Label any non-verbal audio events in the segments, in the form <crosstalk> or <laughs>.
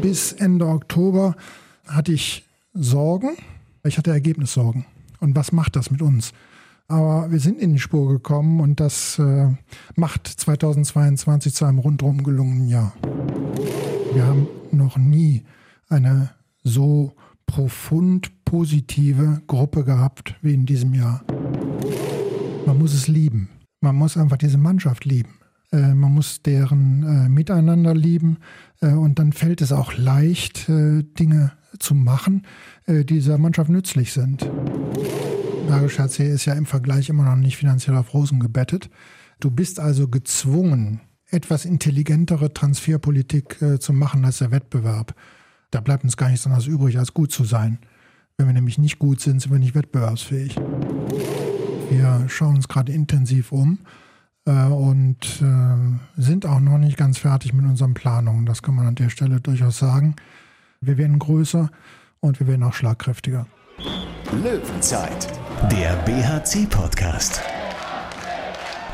bis Ende Oktober hatte ich Sorgen. Ich hatte Ergebnissorgen. Und was macht das mit uns? Aber wir sind in die Spur gekommen und das äh, macht 2022 zu einem rundherum gelungenen Jahr. Wir haben noch nie eine so profund positive Gruppe gehabt wie in diesem Jahr. Man muss es lieben. Man muss einfach diese Mannschaft lieben. Äh, man muss deren äh, Miteinander lieben äh, und dann fällt es auch leicht, Dinge zu machen, die dieser Mannschaft nützlich sind. Bergisch HC ist ja im Vergleich immer noch nicht finanziell auf Rosen gebettet. Du bist also gezwungen, etwas intelligentere Transferpolitik zu machen als der Wettbewerb. Da bleibt uns gar nichts anderes übrig, als gut zu sein. Wenn wir nämlich nicht gut sind, sind wir nicht wettbewerbsfähig. Wir schauen uns gerade intensiv um und äh, sind auch noch nicht ganz fertig mit unseren Planungen. Das kann man an der Stelle durchaus sagen. Wir werden größer und wir werden auch schlagkräftiger. Löwenzeit, der BHC-Podcast.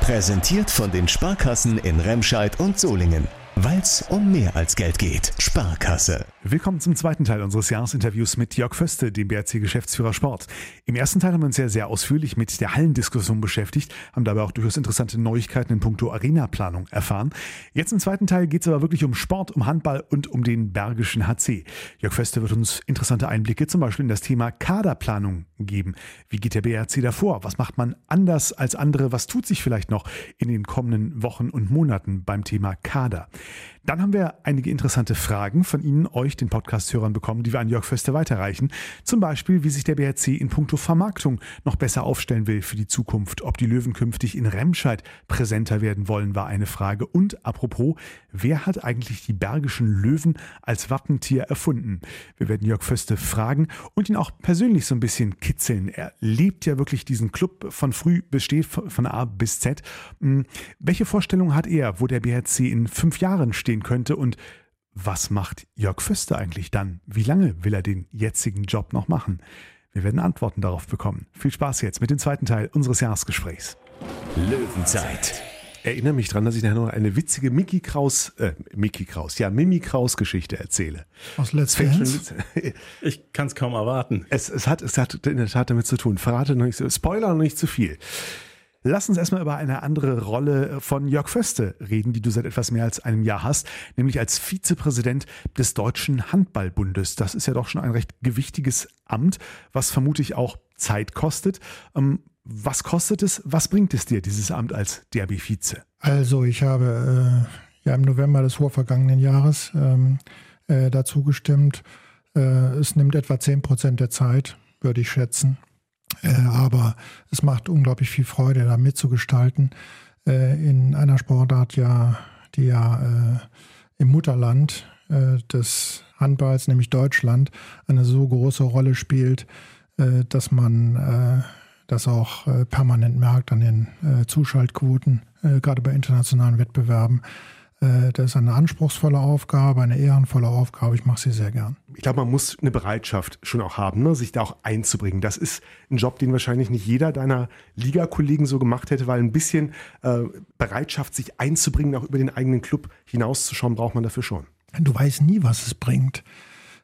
Präsentiert von den Sparkassen in Remscheid und Solingen. Weil es um mehr als Geld geht. Sparkasse. Willkommen zum zweiten Teil unseres Jahresinterviews mit Jörg Föste, dem BRC-Geschäftsführer Sport. Im ersten Teil haben wir uns ja sehr ausführlich mit der Hallendiskussion beschäftigt, haben dabei auch durchaus interessante Neuigkeiten in puncto Arena-Planung erfahren. Jetzt im zweiten Teil geht es aber wirklich um Sport, um Handball und um den Bergischen HC. Jörg Föste wird uns interessante Einblicke zum Beispiel in das Thema Kaderplanung geben. Wie geht der BRC davor? Was macht man anders als andere? Was tut sich vielleicht noch in den kommenden Wochen und Monaten beim Thema Kader? Dann haben wir einige interessante Fragen von Ihnen, euch, den Podcast-Hörern bekommen, die wir an Jörg Föste weiterreichen. Zum Beispiel, wie sich der BRC in puncto Vermarktung noch besser aufstellen will für die Zukunft. Ob die Löwen künftig in Remscheid präsenter werden wollen, war eine Frage. Und apropos, wer hat eigentlich die bergischen Löwen als Wappentier erfunden? Wir werden Jörg Föste fragen und ihn auch persönlich so ein bisschen kitzeln. Er lebt ja wirklich diesen Club von früh bis steht, von A bis Z. Hm, welche Vorstellung hat er, wo der BRC in fünf Jahren stehen könnte. Und was macht Jörg Föste eigentlich dann? Wie lange will er den jetzigen Job noch machen? Wir werden Antworten darauf bekommen. Viel Spaß jetzt mit dem zweiten Teil unseres Jahresgesprächs. Löwenzeit. Erinnere mich daran, dass ich nachher noch eine witzige Mickey Kraus, äh, Mickey Kraus, ja, Mimi Kraus Geschichte erzähle. Aus Let's Dance? Ich kann es kaum erwarten. Es, es, hat, es hat in der Tat damit zu tun. Verrate noch nicht, Spoiler noch nicht zu viel. Lass uns erstmal über eine andere Rolle von Jörg Föste reden, die du seit etwas mehr als einem Jahr hast, nämlich als Vizepräsident des Deutschen Handballbundes. Das ist ja doch schon ein recht gewichtiges Amt, was vermutlich auch Zeit kostet. Ähm, was kostet es? Was bringt es dir, dieses Amt als DRB-Vize? Also, ich habe äh, ja im November des vorvergangenen Jahres ähm, äh, dazu gestimmt. Äh, es nimmt etwa 10 Prozent der Zeit, würde ich schätzen. Äh, aber es macht unglaublich viel Freude, da mitzugestalten. Äh, in einer Sportart, ja, die ja äh, im Mutterland des Handballs, nämlich Deutschland, eine so große Rolle spielt, dass man das auch permanent merkt an den Zuschaltquoten, gerade bei internationalen Wettbewerben. Äh, das ist eine anspruchsvolle Aufgabe, eine ehrenvolle Aufgabe. Ich mache sie sehr gern. Ich glaube, man muss eine Bereitschaft schon auch haben, ne? sich da auch einzubringen. Das ist ein Job, den wahrscheinlich nicht jeder deiner Ligakollegen so gemacht hätte, weil ein bisschen äh, Bereitschaft, sich einzubringen, auch über den eigenen Club hinauszuschauen, braucht man dafür schon. Du weißt nie, was es bringt.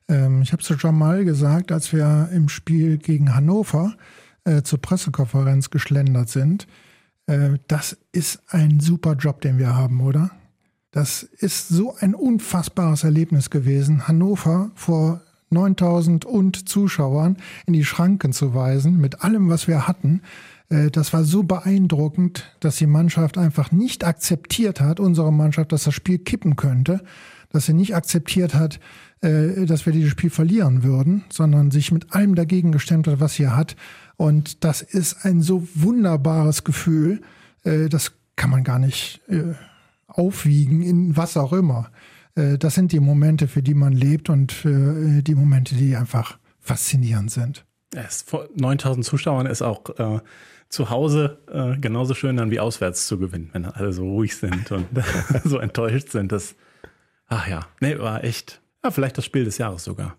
Ähm, ich habe es schon mal gesagt, als wir im Spiel gegen Hannover äh, zur Pressekonferenz geschlendert sind. Äh, das ist ein super Job, den wir haben, oder? Das ist so ein unfassbares Erlebnis gewesen, Hannover vor 9000 und Zuschauern in die Schranken zu weisen, mit allem, was wir hatten. Äh, das war so beeindruckend, dass die Mannschaft einfach nicht akzeptiert hat, unsere Mannschaft, dass das Spiel kippen könnte, dass sie nicht akzeptiert hat, äh, dass wir dieses Spiel verlieren würden, sondern sich mit allem dagegen gestemmt hat, was sie hat. Und das ist ein so wunderbares Gefühl, äh, das kann man gar nicht aufwiegen in was auch immer. Äh, das sind die Momente, für die man lebt und äh, die Momente, die einfach faszinierend sind. Vor 9000 Zuschauern ist auch äh, zu Hause äh, genauso schön dann wie auswärts zu gewinnen, wenn alle so ruhig sind und <laughs> so enttäuscht sind. Das, ach ja, nee, war echt, ja, vielleicht das Spiel des Jahres sogar.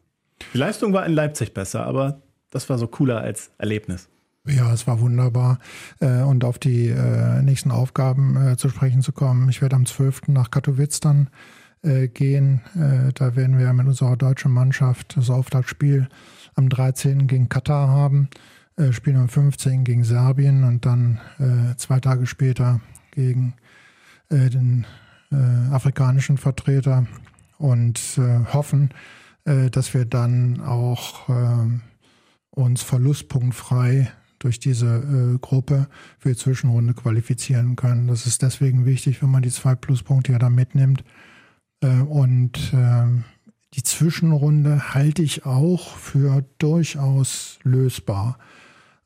Die Leistung war in Leipzig besser, aber das war so cooler als Erlebnis. Ja, es war wunderbar. Äh, und auf die äh, nächsten Aufgaben äh, zu sprechen zu kommen. Ich werde am 12. nach Katowice dann gehen. Da werden wir mit unserer deutschen Mannschaft das Auftaktspiel am 13. gegen Katar haben, spielen am 15. gegen Serbien und dann zwei Tage später gegen den afrikanischen Vertreter und hoffen, dass wir dann auch uns verlustpunktfrei durch diese äh, Gruppe für die Zwischenrunde qualifizieren können. Das ist deswegen wichtig, wenn man die zwei Pluspunkte ja da mitnimmt. Äh, und äh, die Zwischenrunde halte ich auch für durchaus lösbar.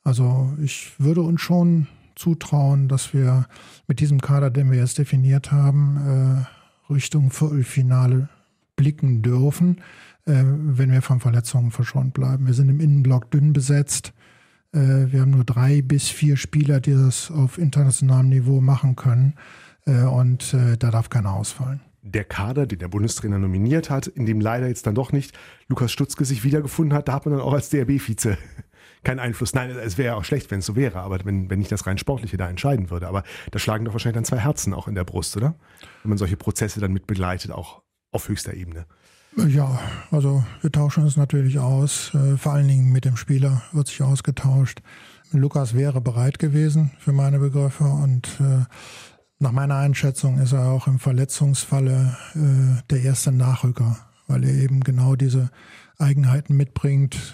Also ich würde uns schon zutrauen, dass wir mit diesem Kader, den wir jetzt definiert haben, äh, Richtung Viertelfinale blicken dürfen, äh, wenn wir von Verletzungen verschont bleiben. Wir sind im Innenblock dünn besetzt. Äh, wir haben nur drei bis vier Spieler, die das auf internationalem Niveau machen können. Äh, und äh, da darf keiner ausfallen. Der Kader, den der Bundestrainer nominiert hat, in dem leider jetzt dann doch nicht Lukas Stutzke sich wiedergefunden hat, da hat man dann auch als DRB-Vize <laughs> keinen Einfluss. Nein, es wäre ja auch schlecht, wenn es so wäre, aber wenn, wenn nicht das rein Sportliche da entscheiden würde. Aber da schlagen doch wahrscheinlich dann zwei Herzen auch in der Brust, oder? Wenn man solche Prozesse dann mit begleitet, auch auf höchster Ebene. Ja, also wir tauschen uns natürlich aus. Äh, vor allen Dingen mit dem Spieler wird sich ausgetauscht. Lukas wäre bereit gewesen für meine Begriffe und äh, nach meiner Einschätzung ist er auch im Verletzungsfalle äh, der erste Nachrücker, weil er eben genau diese Eigenheiten mitbringt,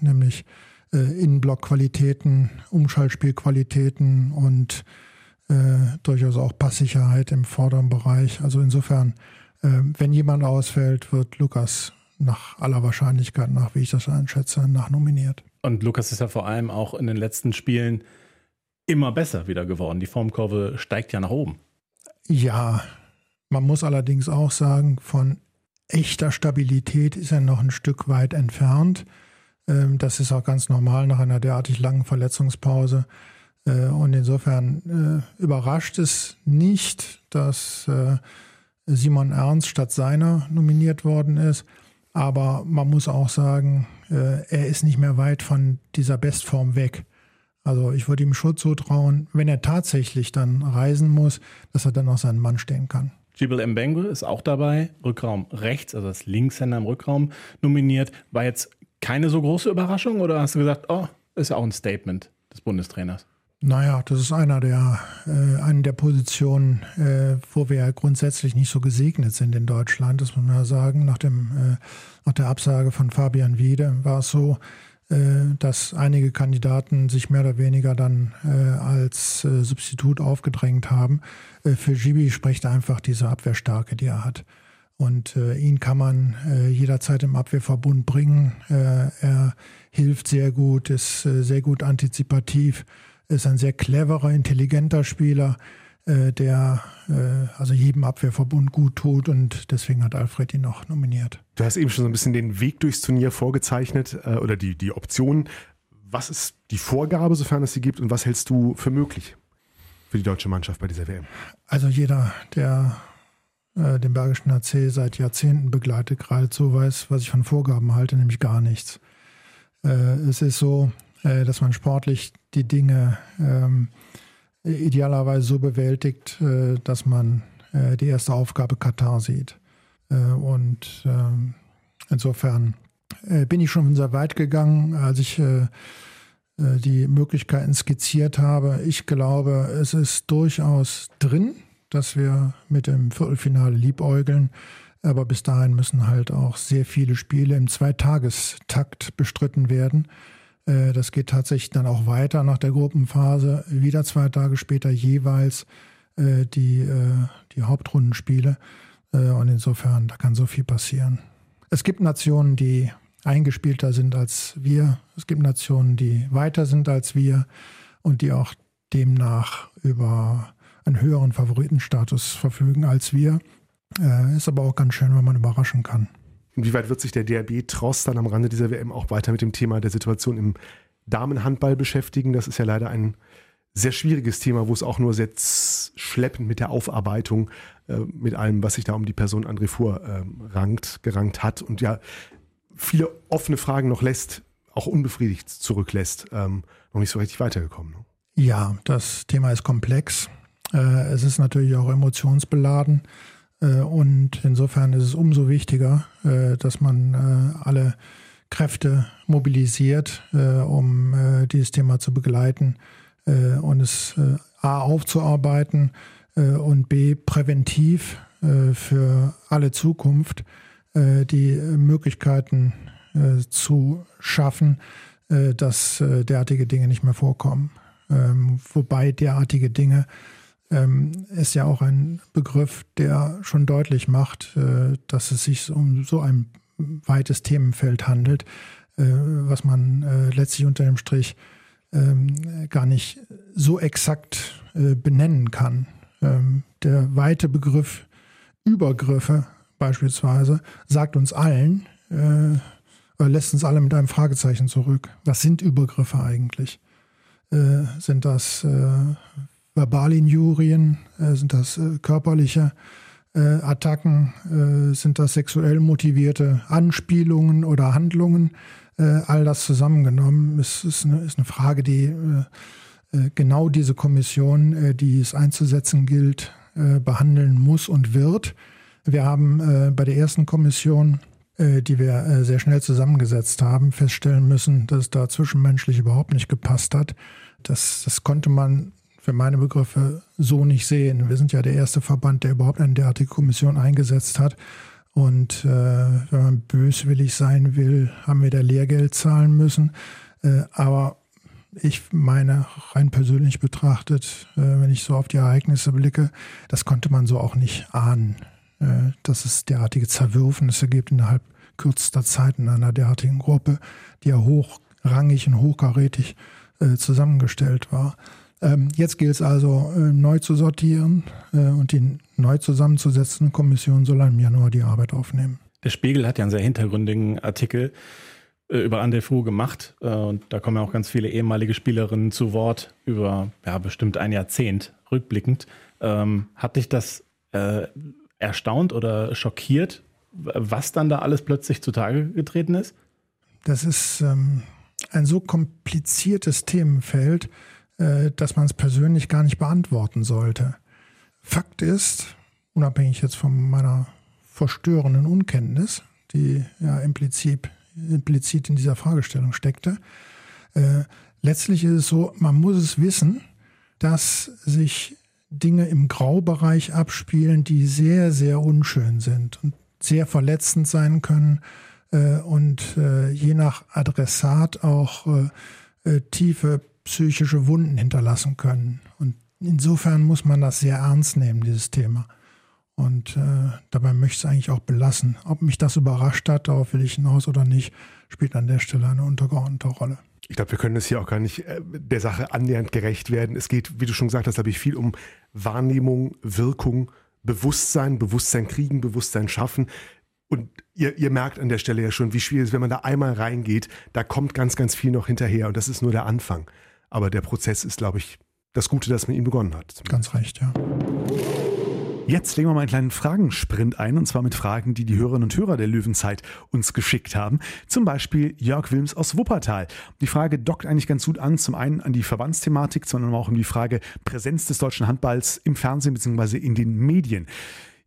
nämlich Innenblockqualitäten, Umschaltspielqualitäten und durchaus auch Passsicherheit im vorderen Bereich. Also insofern wenn jemand ausfällt, wird Lukas nach aller Wahrscheinlichkeit nach, wie ich das einschätze, nachnominiert. Und Lukas ist ja vor allem auch in den letzten Spielen immer besser wieder geworden. Die Formkurve steigt ja nach oben. Ja, man muss allerdings auch sagen, von echter Stabilität ist er noch ein Stück weit entfernt. Ähm, das ist auch ganz normal nach einer derartig langen Verletzungspause. Äh, und insofern äh, überrascht es nicht, dass äh, Simon Ernst statt seiner nominiert worden ist. Aber man muss auch sagen, äh, er ist nicht mehr weit von dieser Bestform weg. Also ich würde ihm schon zutrauen, wenn er tatsächlich dann reisen muss, dass er dann auch seinen Mann stehen kann. Jibel Mbengwe ist auch dabei, Rückraum rechts, also das Linkshänder im Rückraum nominiert. War jetzt keine so große Überraschung oder hast du gesagt, oh, ist ja auch ein Statement des Bundestrainers? Naja, das ist einer der, äh, eine der Positionen, äh, wo wir ja grundsätzlich nicht so gesegnet sind in Deutschland, das muss man ja sagen. Nach, dem, äh, nach der Absage von Fabian Wiede war es so, äh, dass einige Kandidaten sich mehr oder weniger dann äh, als äh, Substitut aufgedrängt haben. Äh, für Gibi spricht einfach diese Abwehrstärke, die er hat. Und äh, ihn kann man äh, jederzeit im Abwehrverbund bringen. Er hilft sehr gut, ist sehr gut antizipativ ist ein sehr cleverer, intelligenter Spieler, äh, der äh, also jedem Abwehrverbund gut tut und deswegen hat Alfred ihn noch nominiert. Du hast eben schon so ein bisschen den Weg durchs Turnier vorgezeichnet äh, oder die, die Optionen. Was ist die Vorgabe, sofern es sie gibt, und was hältst du für möglich für die deutsche Mannschaft bei dieser WM? Also jeder, der äh, den Bergischen AC seit Jahrzehnten begleitet, geradezu weiß, was ich von Vorgaben halte, nämlich gar nichts. Äh, es ist so, äh, dass man sportlich die Dinge ähm, idealerweise so bewältigt, äh, dass man äh, die erste Aufgabe Katar sieht. Äh, und ähm, insofern äh, bin ich schon sehr weit gegangen, als ich die Möglichkeiten skizziert habe. Ich glaube, es ist durchaus drin, dass wir mit dem Viertelfinale liebäugeln. Aber bis dahin müssen halt auch sehr viele Spiele im Zweitagestakt bestritten werden. Äh, das geht tatsächlich dann auch weiter nach der Gruppenphase. Wieder zwei Tage später jeweils äh, die, äh, die Hauptrundenspiele. Und insofern, da kann so viel passieren. Es gibt Nationen, die eingespielter sind als wir. Es gibt Nationen, die weiter sind als wir und die auch demnach über einen höheren Favoritenstatus verfügen als wir. Ist aber auch ganz schön, wenn man überraschen kann. Inwieweit wird sich der DRB Trost dann am Rande dieser WM auch weiter mit dem Thema der Situation im Damenhandball beschäftigen? Das ist ja leider ein sehr schwieriges Thema, wo es auch nur sehr schleppend mit der Aufarbeitung, äh, mit allem, was sich da um die Person André Fuhr äh, rankt, gerankt hat und ja viele offene Fragen noch lässt, auch unbefriedigt zurücklässt, ähm, noch nicht so richtig weitergekommen. Ne? Ja, das Thema ist komplex. Äh, es ist natürlich auch emotionsbeladen. Und insofern ist es umso wichtiger, dass man alle Kräfte mobilisiert, um dieses Thema zu begleiten und es A aufzuarbeiten und B präventiv für alle Zukunft die Möglichkeiten zu schaffen, dass derartige Dinge nicht mehr vorkommen. Ähm, wobei derartige Dinge ähm, ist ja auch ein Begriff, der schon deutlich macht, äh, dass es sich um so ein weites Themenfeld handelt, äh, was man äh, letztlich unter dem Strich ähm, gar nicht so exakt äh, benennen kann. Ähm, der weite Begriff Übergriffe beispielsweise sagt uns allen, äh, lässt uns alle mit einem Fragezeichen zurück. Was sind Übergriffe eigentlich? Äh, sind das äh, Verbalinjurien, äh, sind das äh, körperliche äh, Attacken, äh, sind das sexuell motivierte Anspielungen oder Handlungen? all das zusammengenommen ist, ist, eine, ist eine Frage, die genau diese Kommission, die es einzusetzen gilt, behandeln muss und wird. Wir haben bei der ersten Kommission die wir sehr schnell zusammengesetzt haben, feststellen müssen, dass es da zwischenmenschlich überhaupt nicht gepasst hat. Das, das konnte man für meine Begriffe so nicht sehen. Wir sind ja der erste Verband, der überhaupt eine derartige Kommission eingesetzt hat. Und äh, wenn man böswillig sein will, haben wir da Lehrgeld zahlen müssen. Äh, aber ich meine, rein persönlich betrachtet, äh, wenn ich so auf die Ereignisse blicke, das konnte man so auch nicht ahnen, äh, dass es derartige Zerwürfnisse gibt innerhalb kürzester Zeit in einer derartigen Gruppe, die ja hochrangig und hochkarätig äh, zusammengestellt war. Ähm, jetzt gilt es also äh, neu zu sortieren äh, und die neu zusammenzusetzende Kommission soll im Januar die Arbeit aufnehmen. Der Spiegel hat ja einen sehr hintergründigen Artikel über Andefu gemacht und da kommen ja auch ganz viele ehemalige Spielerinnen zu Wort über ja, bestimmt ein Jahrzehnt rückblickend. Ähm, hat dich das äh, erstaunt oder schockiert, was dann da alles plötzlich zutage getreten ist? Das ist ähm, ein so kompliziertes Themenfeld, äh, dass man es persönlich gar nicht beantworten sollte. Fakt ist, unabhängig jetzt von meiner verstörenden Unkenntnis, die ja implizit, implizit in dieser Fragestellung steckte, äh, letztlich ist es so, man muss es wissen, dass sich Dinge im Graubereich abspielen, die sehr, sehr unschön sind und sehr verletzend sein können äh, und äh, je nach Adressat auch äh, tiefe psychische Wunden hinterlassen können. Und insofern muss man das sehr ernst nehmen, dieses Thema. Und äh, dabei möchte ich es eigentlich auch belassen. Ob mich das überrascht hat, darauf will ich hinaus oder nicht, spielt an der Stelle eine untergeordnete Rolle. Ich glaube, wir können es hier auch gar nicht der Sache annähernd gerecht werden. Es geht, wie du schon gesagt hast, glaube ich, viel um Wahrnehmung, Wirkung, Bewusstsein, Bewusstsein kriegen, Bewusstsein schaffen. Und ihr, ihr merkt an der Stelle ja schon, wie schwierig es ist, wenn man da einmal reingeht, da kommt ganz, ganz viel noch hinterher und das ist nur der Anfang. Aber der Prozess ist, glaube ich, das Gute, dass man ihn begonnen hat. Ganz recht, ja. Jetzt legen wir mal einen kleinen Fragensprint ein, und zwar mit Fragen, die die Hörerinnen und Hörer der Löwenzeit uns geschickt haben. Zum Beispiel Jörg Wilms aus Wuppertal. Die Frage dockt eigentlich ganz gut an, zum einen an die Verbandsthematik, sondern auch um die Frage Präsenz des deutschen Handballs im Fernsehen bzw. in den Medien.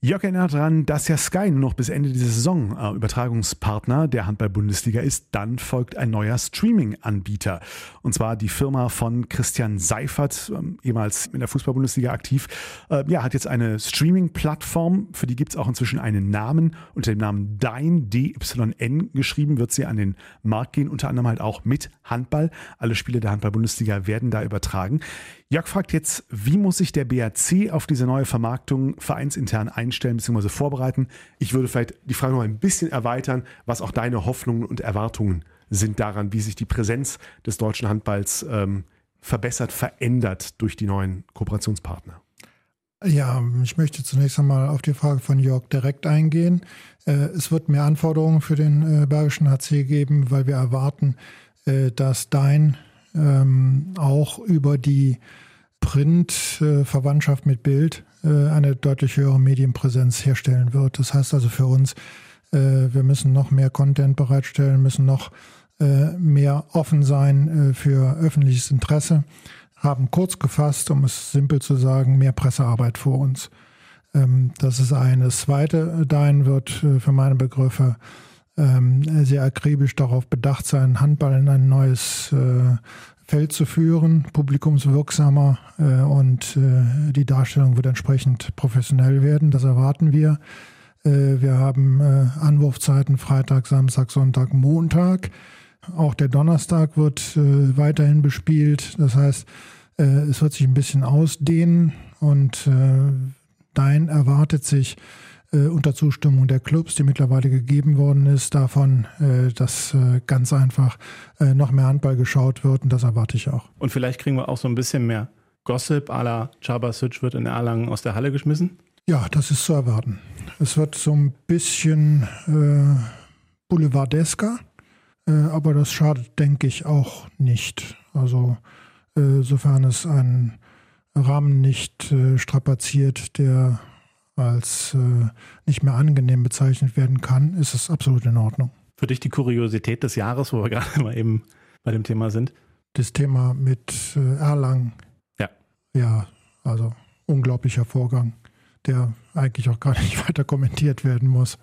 Jörg erinnert daran, dass ja Sky nur noch bis Ende dieser Saison äh, Übertragungspartner der Handball-Bundesliga ist. Dann folgt ein neuer Streaming-Anbieter. Und zwar die Firma von Christian Seifert, ähm, ehemals in der Fußball-Bundesliga aktiv. Äh, ja, hat jetzt eine Streaming-Plattform. Für die gibt es auch inzwischen einen Namen. Unter dem Namen Dein, D-Y-N geschrieben, wird sie an den Markt gehen. Unter anderem halt auch mit Handball. Alle Spiele der Handball-Bundesliga werden da übertragen. Jörg fragt jetzt, wie muss sich der BRC auf diese neue Vermarktung vereinsintern einstellen bzw. vorbereiten? Ich würde vielleicht die Frage noch ein bisschen erweitern, was auch deine Hoffnungen und Erwartungen sind daran, wie sich die Präsenz des deutschen Handballs ähm, verbessert, verändert durch die neuen Kooperationspartner. Ja, ich möchte zunächst einmal auf die Frage von Jörg direkt eingehen. Äh, es wird mehr Anforderungen für den äh, Bergischen HC geben, weil wir erwarten, äh, dass dein ähm, auch über die Print-Verwandtschaft mit Bild äh, eine deutlich höhere Medienpräsenz herstellen wird. Das heißt also für uns, äh, wir müssen noch mehr Content bereitstellen, müssen noch äh, mehr offen sein äh, für öffentliches Interesse, haben kurz gefasst, um es simpel zu sagen, mehr Pressearbeit vor uns. Ähm, das ist eine. Zweite, Dein wird für meine Begriffe ähm, sehr akribisch darauf bedacht sein, Handball in ein neues Feld zu führen, publikumswirksamer und die Darstellung wird entsprechend professionell werden. Das erwarten wir. wir haben Anwurfzeiten Freitag, Samstag, Sonntag, Montag. Auch der Donnerstag wird äh, weiterhin bespielt. Das heißt, äh, es wird sich ein bisschen ausdehnen und äh, Dein erwartet sich äh, unter Zustimmung der Clubs, die mittlerweile gegeben worden ist, davon, äh, dass äh, ganz einfach noch mehr Handball geschaut wird und das erwarte ich auch. Und vielleicht kriegen wir auch so ein bisschen mehr Gossip à la Chabasic wird in Erlangen aus der Halle geschmissen? Ja, das ist zu erwarten. Es wird so ein bisschen boulevardesker. Äh, aber das schadet, denke ich, auch nicht. Also äh, sofern es einen Rahmen nicht äh, strapaziert, der als nicht mehr angenehm bezeichnet werden kann, ist es absolut in Ordnung. Für dich die Kuriosität des Jahres, wo wir gerade <laughs> mal eben bei dem Thema sind? Das Thema mit Erlangen. Ja. Ja, also unglaublicher Vorgang, der eigentlich auch gar <laughs> nicht weiter kommentiert werden muss.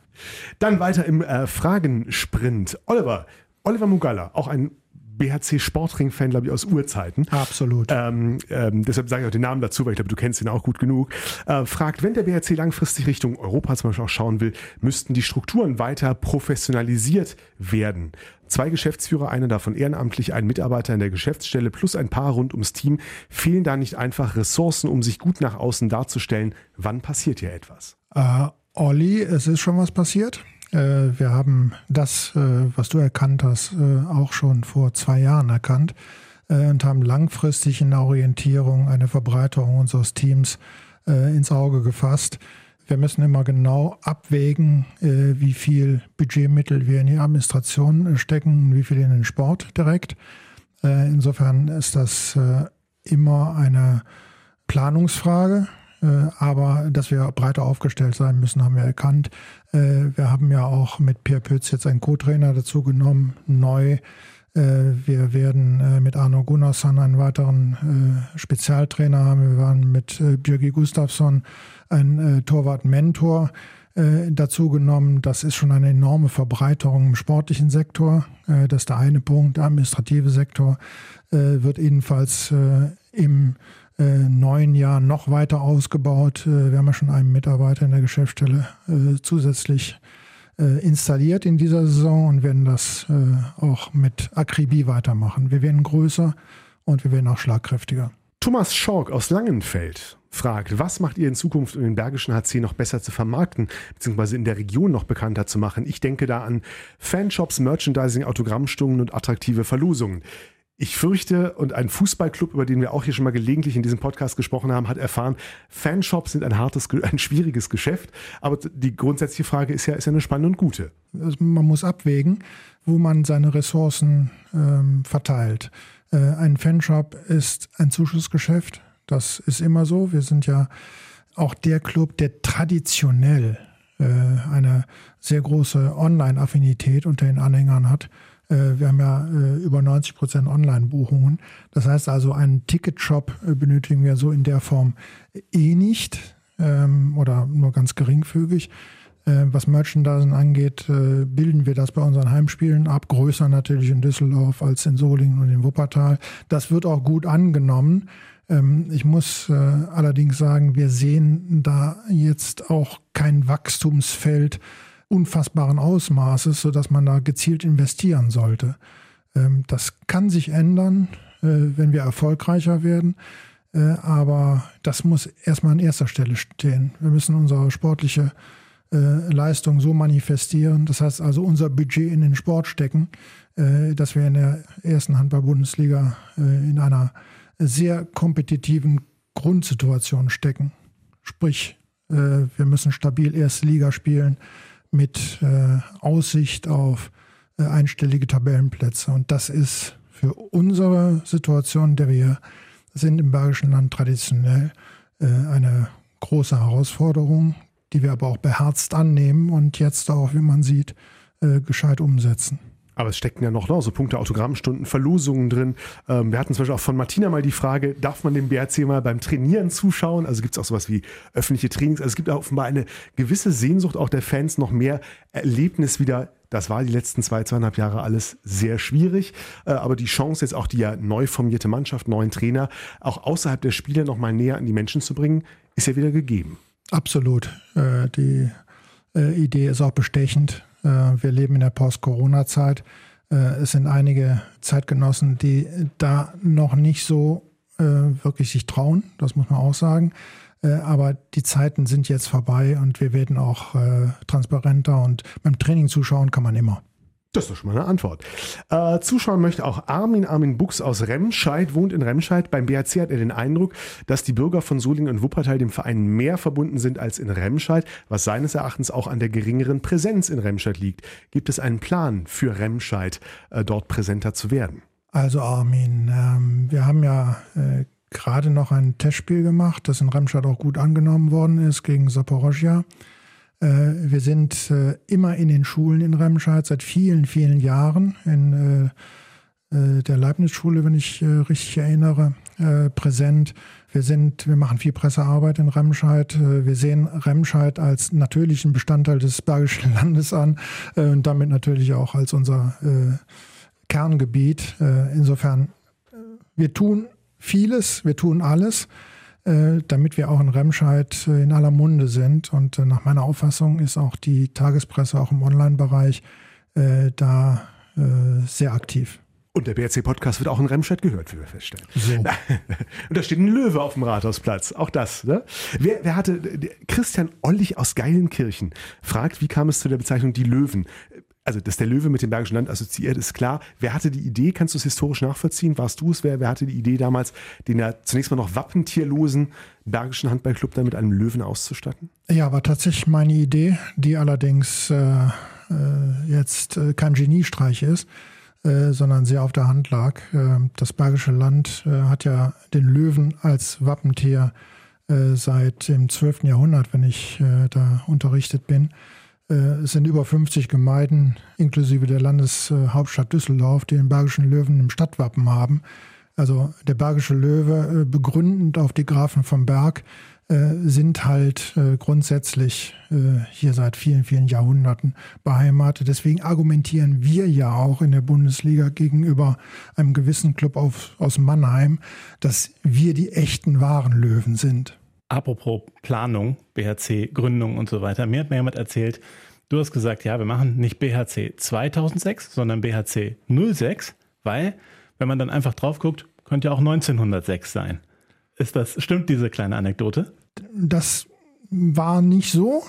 Dann weiter im äh, Fragensprint. Oliver, Oliver Mugalla, auch ein BHC Sportring-Fan, glaube ich, aus Urzeiten. Absolut. Ähm, ähm, deshalb sage ich auch den Namen dazu, weil ich glaube, du kennst ihn auch gut genug. Äh, fragt, wenn der BHC langfristig Richtung Europa zum Beispiel auch schauen will, müssten die Strukturen weiter professionalisiert werden. Zwei Geschäftsführer, einer davon ehrenamtlich, ein Mitarbeiter in der Geschäftsstelle plus ein paar rund ums Team. Fehlen da nicht einfach Ressourcen, um sich gut nach außen darzustellen? Wann passiert hier etwas? Äh, Olli, es ist schon was passiert. Äh, wir haben das, äh, was du erkannt hast, äh, auch schon vor zwei Jahren erkannt und haben langfristig in der Orientierung eine Verbreiterung unseres Teams ins Auge gefasst. Wir müssen immer genau abwägen, wie viel Budgetmittel wir in die Administration stecken und wie viel in den Sport direkt. Insofern ist das immer eine Planungsfrage. Äh, aber dass wir breiter aufgestellt sein müssen, haben wir erkannt. Äh, wir haben ja auch mit Pierre Pütz jetzt einen Co-Trainer dazu genommen, neu. Äh, wir werden mit Arno Gunnarsson einen weiteren Spezialtrainer haben. Wir waren mit Björgi Gustafsson einen Torwart-Mentor dazu genommen. Das ist schon eine enorme Verbreiterung im sportlichen Sektor. Das ist der eine Punkt. Der administrative Sektor wird ebenfalls im äh, neun Jahren noch weiter ausgebaut. Äh, wir haben ja schon einen Mitarbeiter in der Geschäftsstelle äh, zusätzlich äh, installiert in dieser Saison und werden das äh, auch mit Akribie weitermachen. Wir werden größer und wir werden auch schlagkräftiger. Thomas Schork aus Langenfeld fragt, was macht ihr in Zukunft, um den Bergischen HC noch besser zu vermarkten, beziehungsweise in der Region noch bekannter zu machen? Ich denke da an Fanshops, Merchandising, Autogrammstunden und attraktive Verlosungen. Ich fürchte, und ein Fußballclub, über den wir auch hier schon mal gelegentlich in diesem Podcast gesprochen haben, hat erfahren, Fanshops sind ein hartes, <laughs> ein schwieriges Geschäft. Aber die grundsätzliche Frage ist ja, ist ja eine spannende und gute. Also man muss abwägen, wo man seine Ressourcen ähm, verteilt. Äh, ein Fanshop ist ein Zuschussgeschäft. Das ist immer so. Wir sind ja auch der Club, der traditionell äh, eine sehr große Online-Affinität unter den Anhängern hat. Äh, wir haben ja äh, über 90 Prozent Online-Buchungen. Das heißt also, einen Ticketshop äh, benötigen wir so in der Form eh nicht ähm, oder nur ganz geringfügig. Was Merchandising angeht, bilden wir das bei unseren Heimspielen ab. Größer natürlich in Düsseldorf als in Solingen und in Wuppertal. Das wird auch gut angenommen. Ähm, ich muss allerdings sagen, wir sehen da jetzt auch kein Wachstumsfeld unfassbaren Ausmaßes, sodass man da gezielt investieren sollte. Ähm, das kann sich ändern, äh, wenn wir erfolgreicher werden. Äh, aber das muss erstmal an erster Stelle stehen. Wir müssen unsere sportliche äh, Leistung so manifestieren. Das heißt also unser Budget in den Sport stecken, dass wir in der ersten Handball-Bundesliga in einer sehr kompetitiven Grundsituation stecken. Sprich, wir müssen stabil erste Liga spielen mit äh, Aussicht auf äh, einstellige Tabellenplätze. Und das ist für unsere Situation, in der wir sind im Bergischen Land traditionell, äh, eine große Herausforderung, die wir aber auch beherzt annehmen und jetzt auch, wie man sieht, äh, gescheit umsetzen. Aber es steckten ja noch, noch so Punkte, Autogrammstunden, Verlosungen drin. Ähm, wir hatten zum Beispiel auch von Martina mal die Frage, darf man dem BRC mal beim Trainieren zuschauen? Also gibt es auch sowas wie öffentliche Trainings. Also es gibt offenbar eine gewisse Sehnsucht auch der Fans, noch mehr Erlebnis wieder. Das war die letzten zwei, zweieinhalb Jahre alles sehr schwierig. Äh, aber die Chance jetzt auch die ja neu formierte Mannschaft, neuen Trainer, auch außerhalb der Spiele noch mal näher an die Menschen zu bringen, ist ja wieder gegeben. Absolut. Äh, die äh, Idee ist auch bestechend wir leben in der Post-Corona-Zeit. Äh, es sind einige Zeitgenossen, die da noch nicht so äh, wirklich sich trauen, das muss man auch sagen. Aber die Zeiten sind jetzt vorbei und wir werden auch transparenter und beim Training zuschauen kann man immer. Das ist doch schon mal eine Antwort. Äh, zuschauen möchte auch Armin Armin Buchs aus Remscheid, wohnt in Remscheid. Beim BRC hat er den Eindruck, dass die Bürger von Solingen und Wuppertal dem Verein mehr verbunden sind als in Remscheid, was seines Erachtens auch an der geringeren Präsenz in Remscheid liegt. Gibt es einen Plan für Remscheid, äh, dort präsenter zu werden? Also Armin, ähm, wir haben ja äh, gerade noch ein Testspiel gemacht, das in Remscheid auch gut angenommen worden ist gegen Saporoschja. Äh, wir sind äh, immer in den Schulen in Remscheid seit vielen, vielen Jahren in äh, der Leibniz-Schule, wenn ich richtig erinnere, präsent. Wir sind, wir machen viel Pressearbeit in Remscheid. Wir sehen Remscheid als natürlichen Bestandteil des Bergischen <laughs> Landes an und damit natürlich auch als unser Kerngebiet. Insofern, wir tun vieles, wir tun alles. Äh, damit wir auch in Remscheid äh, in aller Munde sind. Und äh, nach meiner Auffassung ist auch die Tagespresse auch im Online-Bereich da sehr aktiv. Und der BRC-Podcast wird auch in Remscheid gehört, wie wir feststellen. So. <laughs> Und da steht ein Löwe auf dem Rathausplatz. Auch das. Ne? Wer, wer hatte, Christian Ollich aus Geilenkirchen fragt, wie kam es zu der Bezeichnung die Löwen? Also dass der Löwe mit dem Bergischen Land assoziiert ist klar. Wer hatte die Idee? Kannst du es historisch nachvollziehen? Warst du es? Wer, wer hatte die Idee damals, den ja zunächst mal noch wappentierlosen Bergischen Handballclub dann mit einem Löwen auszustatten? Ja, war tatsächlich meine Idee, die allerdings äh, äh, jetzt äh, kein Geniestreich ist, äh, sondern sehr auf der Hand lag. Äh, das Bergische Land äh, hat ja den Löwen als Wappentier seit dem 12. Jahrhundert, wenn ich da unterrichtet bin. Äh, es sind über 50 Gemeinden, inklusive der Landeshauptstadt Düsseldorf, die den Bergischen Löwen im Stadtwappen haben. Also der Bergische Löwe, äh, begründend auf die Grafen vom Berg, äh, sind halt grundsätzlich hier seit vielen, vielen Jahrhunderten beheimatet. Deswegen argumentieren wir ja auch in der Bundesliga gegenüber einem gewissen Club aus Mannheim, dass wir die echten wahren Löwen sind apropos Planung, BHC, Gründung und so weiter. Mir hat mir jemand erzählt, du hast gesagt, ja, wir machen nicht BHC 2006, sondern BHC 06, weil, wenn man dann einfach drauf guckt, könnte ja auch 1906 sein. Ist das, stimmt diese kleine Anekdote? Das war nicht so,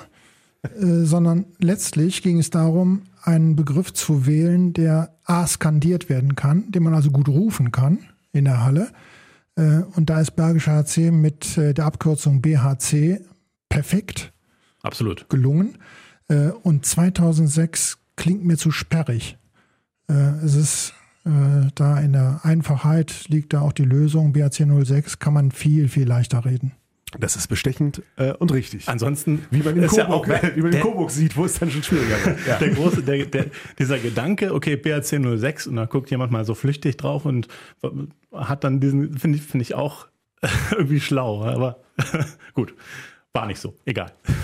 äh, sondern letztlich ging es darum, einen Begriff zu wählen, der A skandiert werden kann, den man also gut rufen kann in der Halle äh, und da ist Bergischer HC mit äh, der Abkürzung BHC perfekt. Absolut. Gelungen. Äh, und 2006 klingt mir zu sperrig. Es ist da in der Einfachheit liegt da auch die Lösung. BHC 06 kann man viel, viel leichter reden. Das ist bestechend äh, und richtig. Ansonsten, wie man in Coburg, ja <laughs> wie man in Coburg sieht, wo es dann schon schwieriger wird. <laughs> Ja. Der große, der, der, dieser Gedanke, okay, BRC 06 und da guckt jemand mal so flüchtig drauf und hat dann diesen, finde ich, finde ich auch <laughs> irgendwie schlau, aber gut. War nicht so, egal. <laughs>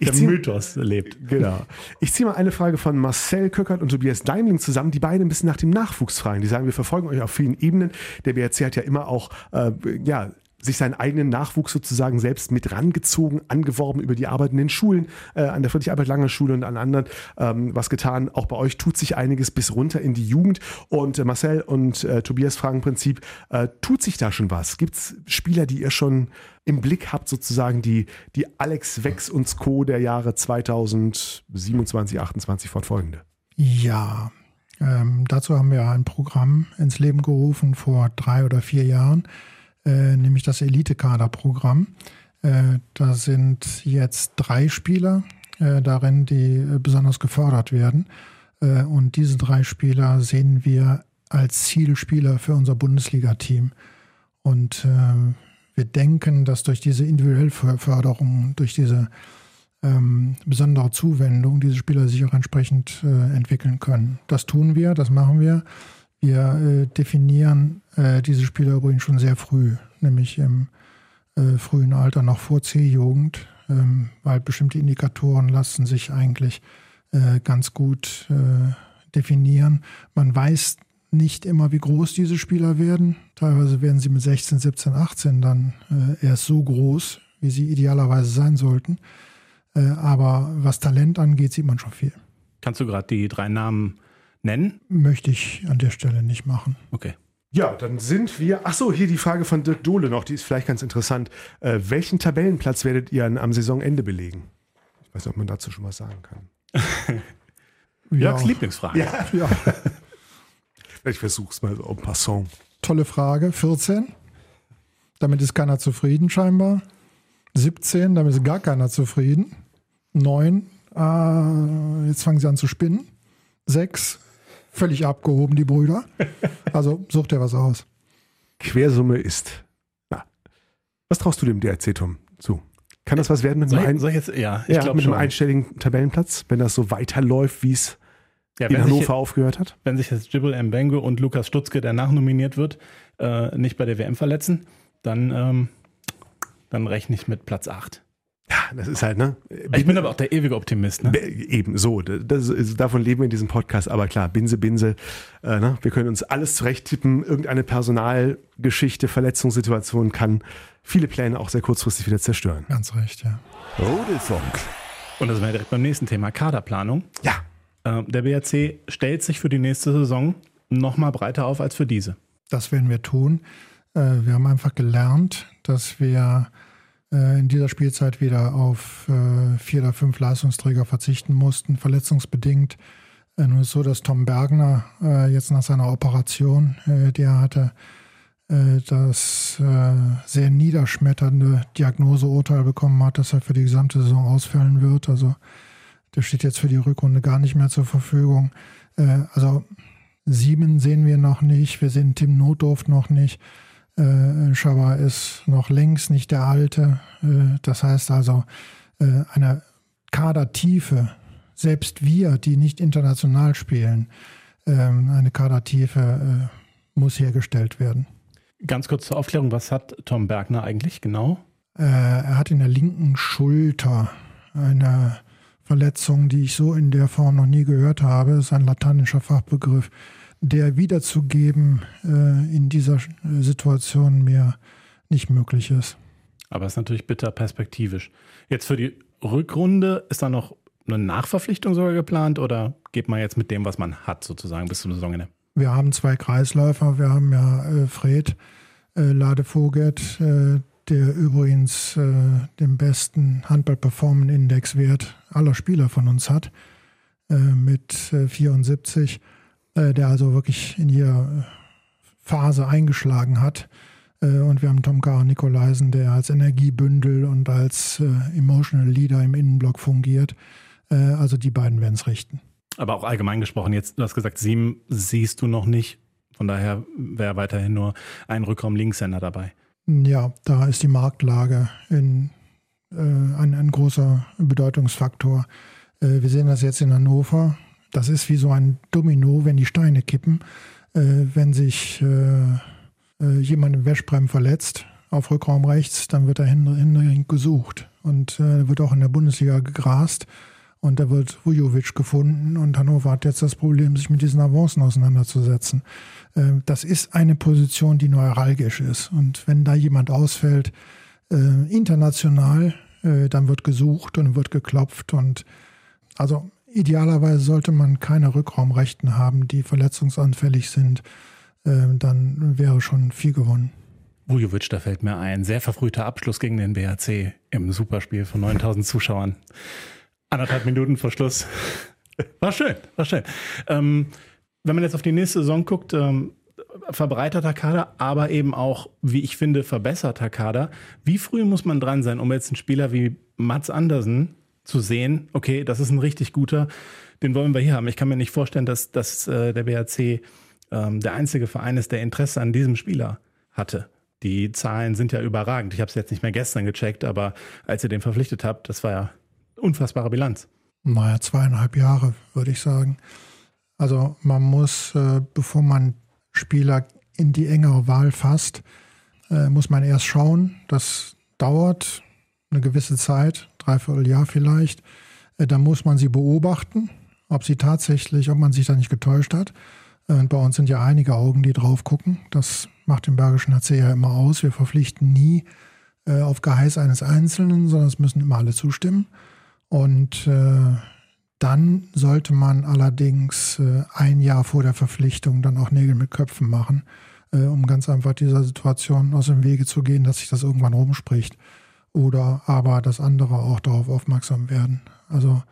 Ich Der zieh, Mythos lebt. Genau. Ich ziehe mal eine Frage von Marcel Köckert und Tobias Deimling zusammen, die beide ein bisschen nach dem Nachwuchs fragen. Die sagen, wir verfolgen euch auf vielen Ebenen. Der BRC hat ja immer auch äh, ja, sich seinen eigenen Nachwuchs sozusagen selbst mit rangezogen, angeworben über die Arbeit in den Schulen, äh, an der Friedrich-Albert-Lange-Schule und an anderen ähm, was getan. Auch bei euch tut sich einiges bis runter in die Jugend. Und äh, Marcel und äh, Tobias fragen im Prinzip, äh, tut sich da schon was? Gibt es Spieler, die ihr schon im Blick habt, sozusagen die, die Alex Wex und Co. der Jahre 2027, 28 fortfolgende? Ja, ähm, dazu haben wir ein Programm ins Leben gerufen vor drei oder vier Jahren äh, nämlich das Elite-Kader-Programm. Äh, da sind jetzt drei Spieler äh, darin, die besonders gefördert werden. Und diese drei Spieler sehen wir als Zielspieler für unser Bundesliga-Team. Und wir denken, dass durch diese individuelle Förderung, durch diese ähm, besondere Zuwendung diese Spieler sich auch entsprechend entwickeln können. Das tun wir, das machen wir. Wir äh, definieren äh, diese Spieler übrigens schon sehr früh, nämlich im äh, frühen Alter, noch vor C-Jugend, ähm, weil bestimmte Indikatoren lassen sich eigentlich äh, ganz gut äh, definieren. Man weiß nicht immer, wie groß diese Spieler werden. Teilweise werden sie mit 16, 17, 18 dann äh, erst so groß, wie sie idealerweise sein sollten. Äh, aber was Talent angeht, sieht man schon viel. Kannst du gerade die drei Namen nennen? Möchte ich an der Stelle nicht machen. Okay. Ja, dann sind wir. Ach so, hier die Frage von Dirk Dohle noch, die ist vielleicht ganz interessant. Äh, welchen Tabellenplatz werdet ihr am Saisonende belegen? Ich weiß nicht, ob man dazu schon was sagen kann. <laughs> Jörgs Lieblingsfrage. Ja. <laughs> ja. <laughs> ich versuch's mal so en passant. Tolle Frage. 14. Damit ist keiner zufrieden, scheinbar. 17, damit ist gar keiner zufrieden. 9, äh, jetzt fangen sie an zu spinnen. 6, völlig abgehoben, die Brüder. <laughs> Also sucht er was aus. Quersumme ist. Na. Was traust du dem DRC, Tom, zu? Kann das was werden mit, einem, ich, ein, soll ich jetzt, ja, ich ja, glaube mit schon. einem einstelligen Tabellenplatz, wenn das so weiterläuft, wie es Ja, in Hannover sich, aufgehört hat? wenn sich jetzt Jibril Mbengue und Lukas Stutzke, der nachnominiert wird, äh, nicht bei der WM verletzen, dann, ähm, dann rechne ich mit Platz 8. Ja, das ist halt, ne? Ich bin aber auch der ewige Optimist. Ne? Be- Eben so, das ist, davon leben wir in diesem Podcast. Aber klar, Binse, Binse, äh, ne? wir können uns alles zurechttippen. Irgendeine Personalgeschichte, Verletzungssituation kann viele Pläne auch sehr kurzfristig wieder zerstören. Ganz recht, ja. Rudelfunk. Und das wäre direkt beim nächsten Thema, Kaderplanung. Ja, Äh, der BRC stellt sich für die nächste Saison nochmal breiter auf als für diese. Das werden wir tun. Äh, Wir haben einfach gelernt, dass wir in dieser Spielzeit wieder auf äh, vier oder fünf Leistungsträger verzichten mussten, verletzungsbedingt. Äh, Nun ist so, dass Tom Bergner äh, jetzt nach seiner Operation, äh, die er hatte, äh, das äh, sehr niederschmetternde Diagnoseurteil bekommen hat, dass er für die gesamte Saison ausfallen wird. Also der steht jetzt für die Rückrunde gar nicht mehr zur Verfügung. Äh, Also Sieben sehen wir noch nicht. Wir sehen Tim Notdorf noch nicht. Äh, Schaber ist noch längst nicht der Alte. Äh, das heißt also, äh, eine Kadertiefe, selbst wir, die nicht international spielen, ähm, eine Kadertiefe äh, muss hergestellt werden. Ganz kurz zur Aufklärung, was hat Tom Bergner eigentlich genau? Äh, er hat in der linken Schulter eine Verletzung, die ich so in der Form noch nie gehört habe. Das ist ein lateinischer Fachbegriff, der wiederzugeben äh, in dieser äh, Situation mir nicht möglich ist. Aber ist natürlich bitter perspektivisch. Jetzt für die Rückrunde ist da noch eine Nachverpflichtung sogar geplant oder geht man jetzt mit dem, was man hat, sozusagen bis zum Saisonende? Wir haben zwei Kreisläufer. Wir haben ja äh, Fred äh, Ladevogel, äh, der übrigens äh, den besten Handball-Performance-Index-Wert aller Spieler von uns hat, äh, mit äh, 74, äh, der also wirklich in jeder Phase eingeschlagen hat. Äh, und wir haben Tom Kara Nikolaisen, der als Energiebündel und als äh, Emotional Leader im Innenblock fungiert. Äh, also die beiden werden es richten. Aber auch allgemein gesprochen, jetzt, du hast gesagt, sieben siehst du noch nicht. Von daher wäre weiterhin nur ein Rückraum Linkshänder dabei. Ja, da ist die Marktlage in, äh, ein, ein großer Bedeutungsfaktor. Äh, wir sehen das jetzt in Hannover. Das ist wie so ein Domino, wenn die Steine kippen. Äh, wenn sich äh, äh, jemand im Wäschbrem verletzt auf Rückraum rechts, dann wird er händeringend gesucht. Und äh, wird auch in der Bundesliga gegrast. Und da wird Vujovic gefunden und Hannover hat jetzt das Problem, sich mit diesen Avancen auseinanderzusetzen. Äh, Das ist eine Position, die neuralgisch ist. Und wenn da jemand ausfällt, äh, international, dann wird gesucht und wird geklopft. Und also idealerweise sollte man keine Rückraumrechten haben, die verletzungsanfällig sind. Äh, Dann wäre schon viel gewonnen. Vujovic, da fällt mir ein. Sehr verfrühter Abschluss gegen den BHC im Superspiel von 9000 Zuschauern. Anderthalb Minuten vor Schluss. <laughs> War schön, war schön. Ähm, wenn man jetzt auf die nächste Saison guckt, ähm, verbreiterter Kader, aber eben auch, wie ich finde, verbesserter Kader. Wie früh muss man dran sein, um jetzt einen Spieler wie Mats Andersen zu sehen, okay, das ist ein richtig guter, den wollen wir hier haben. Ich kann mir nicht vorstellen, dass, dass äh, der BHC ähm, der einzige Verein ist, der Interesse an diesem Spieler hatte. Die Zahlen sind ja überragend. Ich habe es jetzt nicht mehr gestern gecheckt, aber als ihr den verpflichtet habt, das war ja unfassbare Bilanz. Naja, zweieinhalb Jahre, würde ich sagen. Also man muss, äh, bevor man Spieler in die engere Wahl fasst, äh, muss man erst schauen. Das dauert eine gewisse Zeit, dreiviertel Jahr vielleicht. Äh, dann muss man sie beobachten, ob sie tatsächlich, ob man sich da nicht getäuscht hat. Und bei uns sind ja einige Augen, die drauf gucken. Das macht den Bergischen HC ja immer aus. Wir verpflichten nie auf Geheiß eines Einzelnen, sondern es müssen immer alle zustimmen. Und äh, dann sollte man allerdings äh, ein Jahr vor der Verpflichtung dann auch Nägel mit Köpfen machen, äh, um ganz einfach dieser Situation aus dem Wege zu gehen, dass sich das irgendwann rumspricht. Oder aber, dass andere auch darauf aufmerksam werden. Also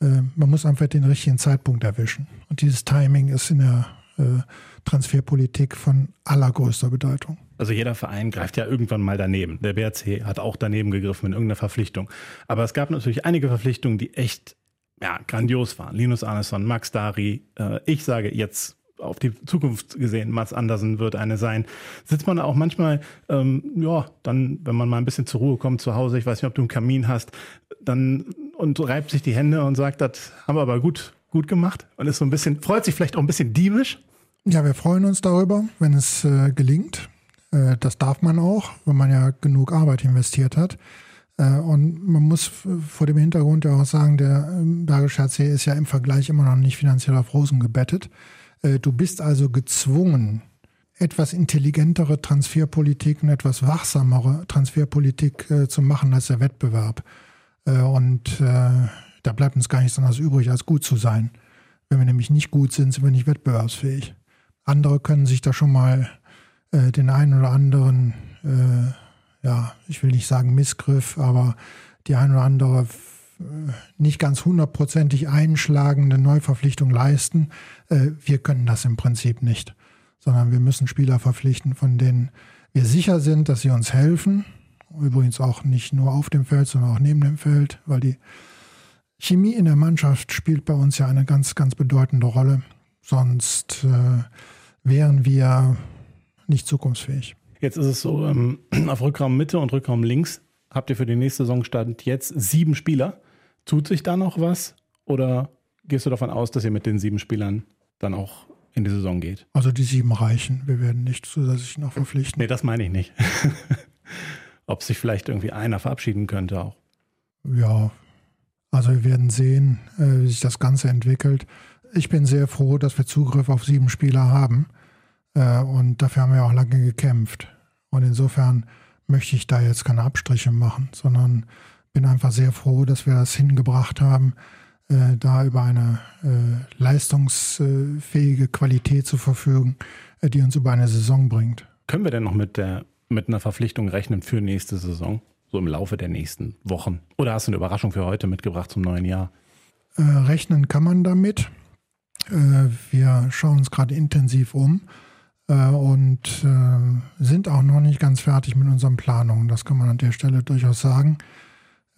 äh, man muss einfach den richtigen Zeitpunkt erwischen. Und dieses Timing ist in der äh, Transferpolitik von allergrößter Bedeutung. Also jeder Verein greift ja irgendwann mal daneben. Der BRC hat auch daneben gegriffen in irgendeiner Verpflichtung. Aber es gab natürlich einige Verpflichtungen, die echt ja, grandios waren. Linus Arneson, Max Dari. Äh, ich sage jetzt auf die Zukunft gesehen, Mats Andersen wird eine sein. Sitzt man auch manchmal, ähm, ja, dann, wenn man mal ein bisschen zur Ruhe kommt zu Hause, ich weiß nicht, ob du einen Kamin hast, dann und reibt sich die Hände und sagt, das haben wir aber gut, gut gemacht und ist so ein bisschen, freut sich vielleicht auch ein bisschen diebisch. Ja, wir freuen uns darüber, wenn es äh, gelingt. Äh, das darf man auch, wenn man ja genug Arbeit investiert hat. Äh, und man muss vor dem Hintergrund ja auch sagen, der ähm, Bergische HC ist ja im Vergleich immer noch nicht finanziell auf Rosen gebettet. Äh, du bist also gezwungen, etwas intelligentere Transferpolitik und etwas wachsamere Transferpolitik zu machen als der Wettbewerb. Und da bleibt uns gar nichts anderes übrig, als gut zu sein. Wenn wir nämlich nicht gut sind, sind wir nicht wettbewerbsfähig. Andere können sich da schon mal äh, den einen oder anderen, äh, ja, ich will nicht sagen Missgriff, aber die ein oder andere äh, nicht ganz hundertprozentig einschlagende Neuverpflichtung leisten. Äh, wir können das im Prinzip nicht, sondern wir müssen Spieler verpflichten, von denen wir sicher sind, dass sie uns helfen. Übrigens auch nicht nur auf dem Feld, sondern auch neben dem Feld, weil die Chemie in der Mannschaft spielt bei uns ja eine ganz, ganz bedeutende Rolle. Sonst äh, wären wir nicht zukunftsfähig. Jetzt ist es so, ähm, <clears throat> auf Rückraum Mitte und Rückraum links habt ihr für die nächste Saison stand jetzt sieben Spieler. Tut sich da noch was oder gehst du davon aus, dass ihr mit den sieben Spielern dann auch in die Saison geht? Also die sieben reichen. Wir werden nicht zusätzlich noch verpflichten. Nee, das meine ich nicht. <laughs> Ob sich vielleicht irgendwie einer verabschieden könnte auch. Ja, also wir werden sehen, äh, wie sich das Ganze entwickelt. Ich bin sehr froh, dass wir Zugriff auf sieben Spieler haben. Äh, und dafür haben wir auch lange gekämpft. Und insofern möchte ich da jetzt keine Abstriche machen, sondern bin einfach sehr froh, dass wir das hingebracht haben, äh, da über eine äh, leistungsfähige Qualität zu verfügen, die uns über eine Saison bringt. Können wir denn noch mit, der, mit einer Verpflichtung rechnen für nächste Saison? So im Laufe der nächsten Wochen? Oder hast du eine Überraschung für heute mitgebracht zum neuen Jahr? rechnen kann man damit. wir schauen uns gerade intensiv um. Äh, und äh, sind auch noch nicht ganz fertig mit unseren Planungen. Das kann man an der Stelle durchaus sagen.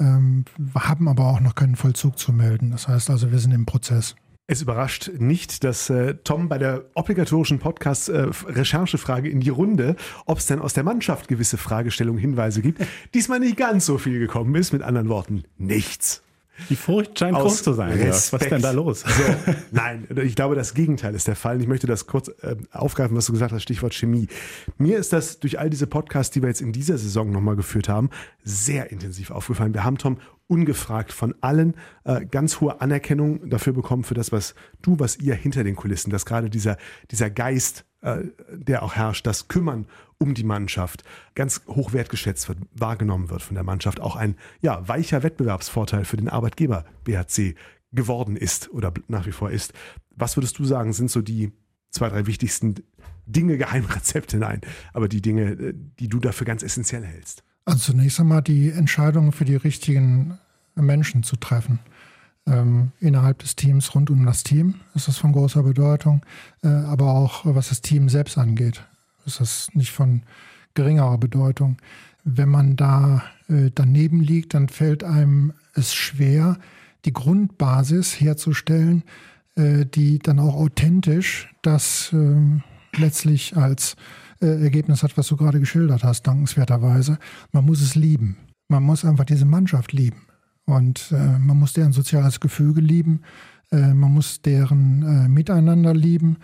Ähm, haben aber auch noch keinen Vollzug zu melden. Das heißt also, wir sind im Prozess. Es überrascht nicht, dass äh, Tom bei der obligatorischen Podcast-Recherchefrage äh, in die Runde, ob es denn aus der Mannschaft gewisse Fragestellungen, Hinweise gibt, <laughs> diesmal nicht ganz so viel gekommen ist. Mit anderen Worten, nichts. Die Furcht scheint groß zu sein. Was ist denn da los? So, nein, ich glaube, das Gegenteil ist der Fall. Ich möchte das kurz äh, aufgreifen, was du gesagt hast, Stichwort Chemie. Mir ist das durch all diese Podcasts, die wir jetzt in dieser Saison nochmal geführt haben, sehr intensiv aufgefallen. Wir haben Tom ungefragt von allen äh, ganz hohe Anerkennung dafür bekommen, für das, was du, was ihr hinter den Kulissen, dass gerade dieser, dieser Geist, äh, der auch herrscht, das Kümmern um die Mannschaft ganz hoch wertgeschätzt wird, wahrgenommen wird von der Mannschaft, auch ein ja, weicher Wettbewerbsvorteil für den Arbeitgeber BHC geworden ist oder nach wie vor ist. Was würdest du sagen, sind so die zwei, drei wichtigsten Dinge, Geheimrezepte, nein, aber die Dinge, äh, die du dafür ganz essentiell hältst? Also zunächst einmal die Entscheidung für die richtigen Menschen zu treffen. Ähm, innerhalb des Teams, rund um das Team ist das von großer Bedeutung, äh, aber auch was das Team selbst angeht ist das nicht von geringerer Bedeutung. Wenn man da äh, daneben liegt, dann fällt einem es schwer, die Grundbasis herzustellen, äh, die dann auch authentisch das äh, letztlich als äh, Ergebnis hat, was du gerade geschildert hast, dankenswerterweise. Man muss es lieben. Man muss einfach diese Mannschaft lieben. Und äh, man muss deren soziales Gefüge lieben, äh, man muss deren Miteinander lieben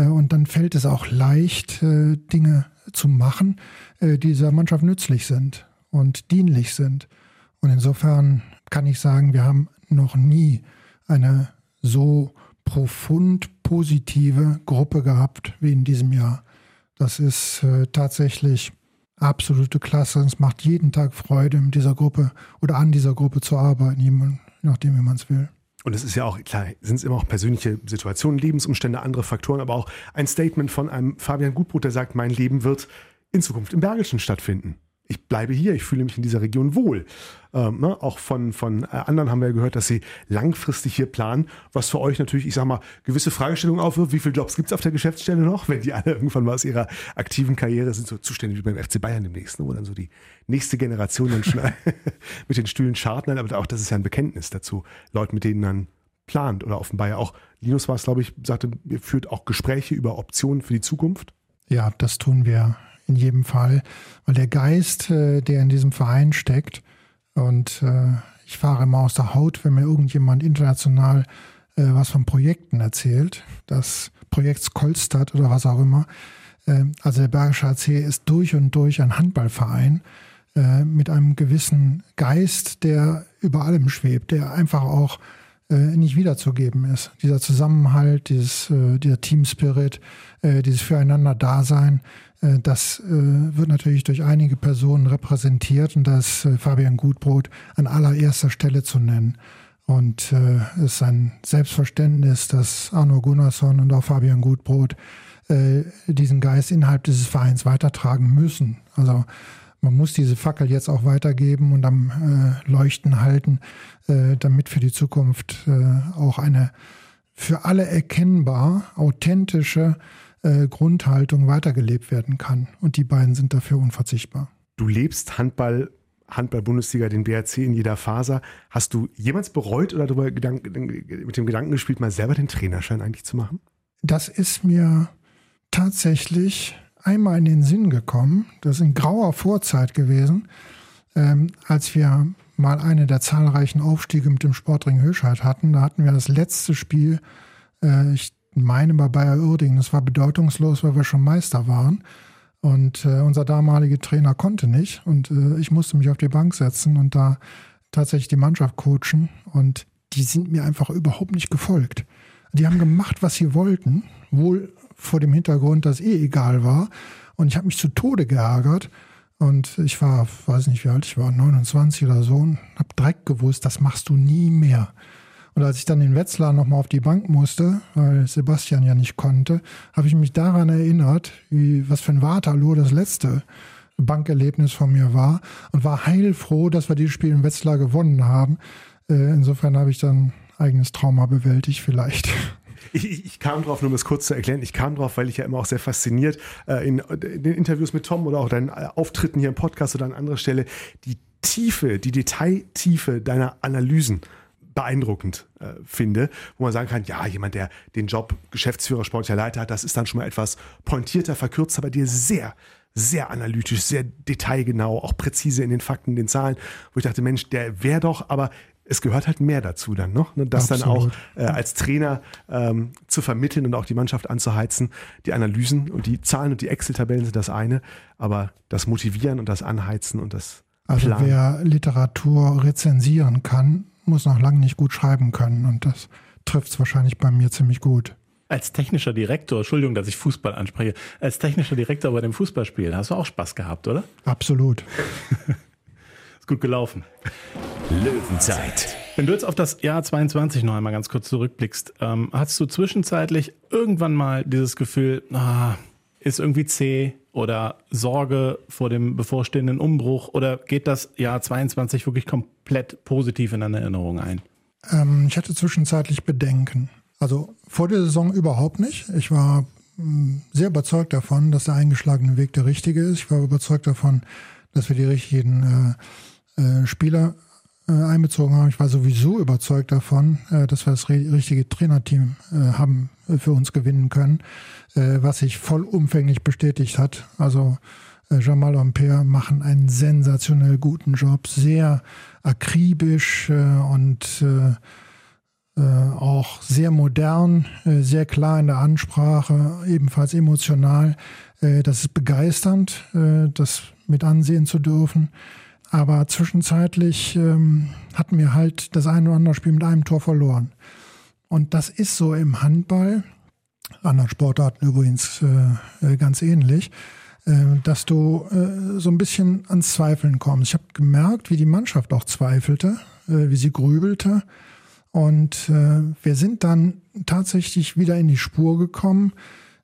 und dann fällt es auch leicht, äh, Dinge zu machen, äh, die dieser Mannschaft nützlich sind und dienlich sind. Und insofern kann ich sagen, wir haben noch nie eine so profund positive Gruppe gehabt wie in diesem Jahr. Das ist äh, tatsächlich absolute Klasse. Es macht jeden Tag Freude, mit dieser Gruppe oder an dieser Gruppe zu arbeiten, je nachdem, wie man es will. Und es ist ja auch, klar, sind es immer auch persönliche Situationen, Lebensumstände, andere Faktoren, aber auch ein Statement von einem Fabian Gutbrot, der sagt, mein Leben wird in Zukunft im Bergischen stattfinden ich bleibe hier, ich fühle mich in dieser Region wohl. Ähm, ne? Auch von, von äh, anderen haben wir gehört, dass sie langfristig hier planen, was für euch natürlich, ich sag mal, gewisse Fragestellungen aufwirft. Wie viele Jobs gibt es auf der Geschäftsstelle noch, wenn die alle irgendwann mal aus ihrer aktiven Karriere sind, so Zustände wie beim FC Bayern demnächst, ne? wo dann so die nächste Generation dann schon <laughs> mit den Stühlen scharten. Aber auch das ist ja ein Bekenntnis dazu, Leute, mit denen man plant oder offenbar ja auch, Linus war es, glaube ich, sagte, ihr führt auch Gespräche über Optionen für die Zukunft. Ja, das tun wir in jedem Fall, weil der Geist, äh, der in diesem Verein steckt, und äh, ich fahre immer aus der Haut, wenn mir irgendjemand international äh, was von Projekten erzählt, das Projekt Kolstadt oder was auch immer. also der Bergische AC ist durch und durch ein Handballverein mit einem gewissen Geist, der über allem schwebt, der einfach auch nicht wiederzugeben ist. Dieser Zusammenhalt, dieses, dieser Team-Spirit, dieses Füreinander-Dasein, das äh, wird natürlich durch einige Personen repräsentiert und da ist äh, Fabian Gutbrot an allererster Stelle zu nennen. Und es ist ein Selbstverständnis, dass Arno Gunnarsson und auch Fabian Gutbrot diesen Geist innerhalb dieses Vereins weitertragen müssen. Also man muss diese Fackel jetzt auch weitergeben und am Leuchten halten, damit für die Zukunft auch eine für alle erkennbar authentische äh, Grundhaltung weitergelebt werden kann. Und die beiden sind dafür unverzichtbar. Du lebst Handball, Handball-Bundesliga, den BRC in jeder Faser. Hast du jemals bereut oder darüber Gedanken, mit dem Gedanken gespielt, mal selber den Trainerschein eigentlich zu machen? Das ist mir tatsächlich einmal in den Sinn gekommen. Das ist in grauer Vorzeit gewesen, ähm, als wir mal eine der zahlreichen Aufstiege mit dem Sportring Höschheit hatten. Da hatten wir das letzte Spiel, äh, ich meine bei Bayer Uerdingen. Das war bedeutungslos, weil wir schon Meister waren. Und äh, unser damaliger Trainer konnte nicht. Und äh, ich musste mich auf die Bank setzen und da tatsächlich die Mannschaft coachen. Und die sind mir einfach überhaupt nicht gefolgt. Die haben gemacht, was sie wollten, wohl vor dem Hintergrund, dass eh egal war. Und ich habe mich zu Tode geärgert. Und ich war, weiß nicht wie alt ich war, 29 oder so, und habe direkt gewusst, das machst du nie mehr. Und als ich dann in Wetzlar nochmal auf die Bank musste, weil Sebastian ja nicht konnte, habe ich mich daran erinnert, wie, was für ein Waterloo das letzte Bankerlebnis von mir war und war heilfroh, dass wir dieses Spiel in Wetzlar gewonnen haben. Äh, insofern habe ich dann eigenes Trauma bewältigt vielleicht. Ich, ich, kam drauf, nur um das kurz zu erklären, ich kam drauf, weil ich ja immer auch sehr fasziniert äh, in, in, den Interviews mit Tom oder auch deinen äh, Auftritten hier im Podcast oder an anderer Stelle die Tiefe, die Detailtiefe deiner Analysen beeindruckend äh, finde, wo man sagen kann, ja, jemand, der den Job Geschäftsführer, sportlicher Leiter hat, das ist dann schon mal etwas pointierter, verkürzt, aber dir sehr, sehr analytisch, sehr detailgenau, auch präzise in den Fakten, den Zahlen, wo ich dachte, Mensch, der wäre doch, aber es gehört halt mehr dazu dann noch, ne? das Absolut. dann auch äh, als Trainer ähm, zu vermitteln und auch die Mannschaft anzuheizen. Die Analysen und die Zahlen und die Excel-Tabellen sind das eine, aber das Motivieren und das Anheizen und das also Plan. wer Literatur rezensieren kann, muss noch lange nicht gut schreiben können und das trifft es wahrscheinlich bei mir ziemlich gut. Als technischer Direktor, Entschuldigung, dass ich Fußball anspreche, als technischer Direktor bei dem Fußballspiel, hast du auch Spaß gehabt, oder? Absolut. <laughs> Ist gut gelaufen. Löwenzeit. Wenn du jetzt auf das Jahr 22 noch einmal ganz kurz zurückblickst, ähm, hast du zwischenzeitlich irgendwann mal dieses Gefühl, ah, ist irgendwie zäh oder Sorge vor dem bevorstehenden Umbruch oder geht das Jahr 22 wirklich komplett positiv in deine Erinnerung ein? Ähm, ich hatte zwischenzeitlich Bedenken. Also vor der Saison überhaupt nicht. Ich war hm, sehr überzeugt davon, dass der eingeschlagene Weg der richtige ist. Ich war überzeugt davon, dass wir die richtigen äh, äh, Spieler einbezogen haben. Ich war sowieso überzeugt davon, äh, dass wir das richtige Trainerteam äh, haben für uns gewinnen können, was sich vollumfänglich bestätigt hat. Also äh, Jamal Ampere machen einen sensationell guten Job, sehr akribisch äh, und äh, auch sehr modern, sehr klar in der Ansprache, ebenfalls emotional. das ist begeisternd, das mit ansehen zu dürfen. Aber zwischenzeitlich ähm, hatten wir halt das eine oder andere Spiel mit einem Tor verloren. Und das ist so im Handball, anderen Sportarten übrigens äh, ganz ähnlich. Äh, dass du äh, so ein bisschen ans Zweifeln kommst. Ich habe gemerkt, wie die Mannschaft auch zweifelte, äh, wie sie grübelte. Und wir sind dann tatsächlich wieder in die Spur gekommen,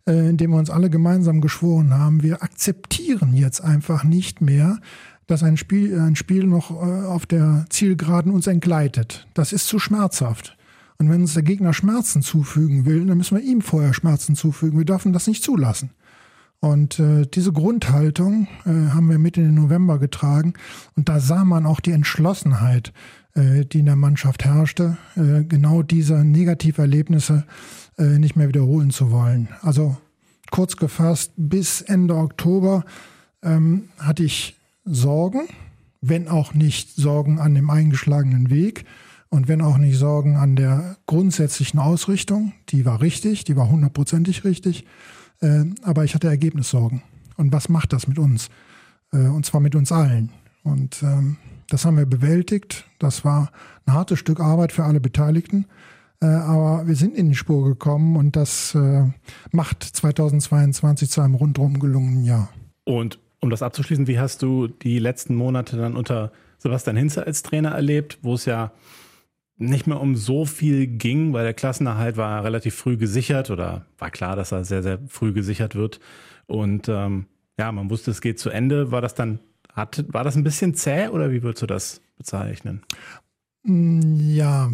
indem wir uns alle gemeinsam geschworen haben, wir akzeptieren jetzt einfach nicht mehr, dass ein Spiel, ein Spiel noch auf der Zielgeraden uns entgleitet. Das ist zu schmerzhaft. Und wenn uns der Gegner Schmerzen zufügen will, dann müssen wir ihm vorher Schmerzen zufügen. Wir dürfen das nicht zulassen. Und äh, diese Grundhaltung äh, haben wir mit in den November getragen. Und da sah man auch die Entschlossenheit, äh, die in der Mannschaft herrschte, äh, genau diese Negativerlebnisse äh, nicht mehr wiederholen zu wollen. Also kurz gefasst, bis Ende Oktober ähm, hatte ich Sorgen, wenn auch nicht Sorgen an dem eingeschlagenen Weg und wenn auch nicht Sorgen an der grundsätzlichen Ausrichtung. Die war richtig, die war hundertprozentig richtig. Äh, aber ich hatte Ergebnissorgen. Und was macht das mit uns? Äh, und zwar mit uns allen. Und ähm, das haben wir bewältigt. Das war ein hartes Stück Arbeit für alle Beteiligten. Äh, aber wir sind in die Spur gekommen und das äh, macht 2022 zu einem rundherum gelungenen Jahr. Und um das abzuschließen, wie hast du die letzten Monate dann unter Sebastian Hinze als Trainer erlebt, wo es ja nicht mehr um so viel ging, weil der Klassenerhalt war relativ früh gesichert oder war klar, dass er sehr, sehr früh gesichert wird. Und ähm, ja, man wusste, es geht zu Ende. War das dann, hat, war das ein bisschen zäh oder wie würdest du das bezeichnen? Mm, ja,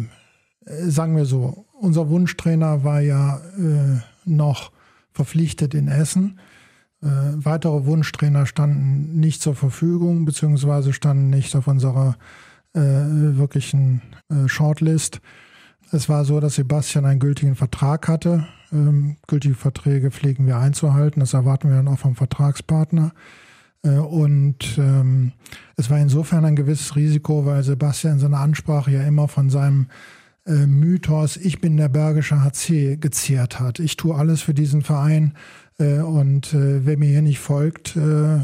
äh, sagen wir so, unser Wunschtrainer war ja äh, noch verpflichtet in Essen. Äh, weitere Wunschtrainer standen nicht zur Verfügung, beziehungsweise standen nicht auf unserer äh, wirklichen äh, Shortlist. Es war so, dass Sebastian einen gültigen Vertrag hatte. Ähm, gültige Verträge pflegen wir einzuhalten. Das erwarten wir dann auch vom Vertragspartner. Äh, und ähm, es war insofern ein gewisses Risiko, weil Sebastian in seiner Ansprache ja immer von seinem äh, Mythos, ich bin der Bergische HC, gezehrt hat. Ich tue alles für diesen Verein und äh, wer mir hier nicht folgt, äh,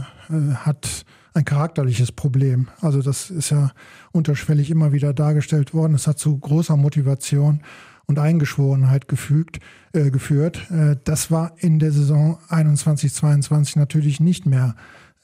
hat ein charakterliches Problem. Also das ist ja unterschwellig immer wieder dargestellt worden. Es hat zu großer Motivation und Eingeschworenheit gefügt, äh, geführt. Äh, das war in der Saison 21-22 natürlich nicht mehr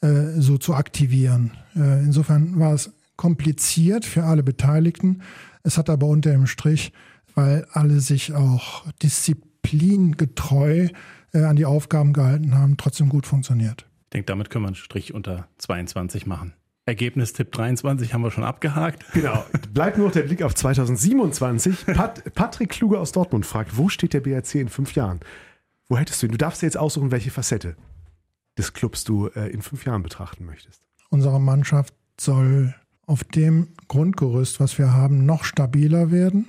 äh, so zu aktivieren. Äh, insofern war es kompliziert für alle Beteiligten. Es hat aber unter dem Strich, weil alle sich auch disziplingetreu äh, an die Aufgaben gehalten haben, trotzdem gut funktioniert. Ich denke, damit können wir einen Strich unter 22 machen. Ergebnistipp 23 haben wir schon abgehakt. Genau. Bleibt nur noch der Blick auf 2027. Pat Patrick Kluge aus Dortmund fragt, wo steht der BRC in fünf Jahren? Wo hättest du ihn? Du darfst dir jetzt aussuchen, welche Facette des Clubs du äh, in fünf Jahren betrachten möchtest. Unsere Mannschaft soll auf dem Grundgerüst, was wir haben, noch stabiler werden.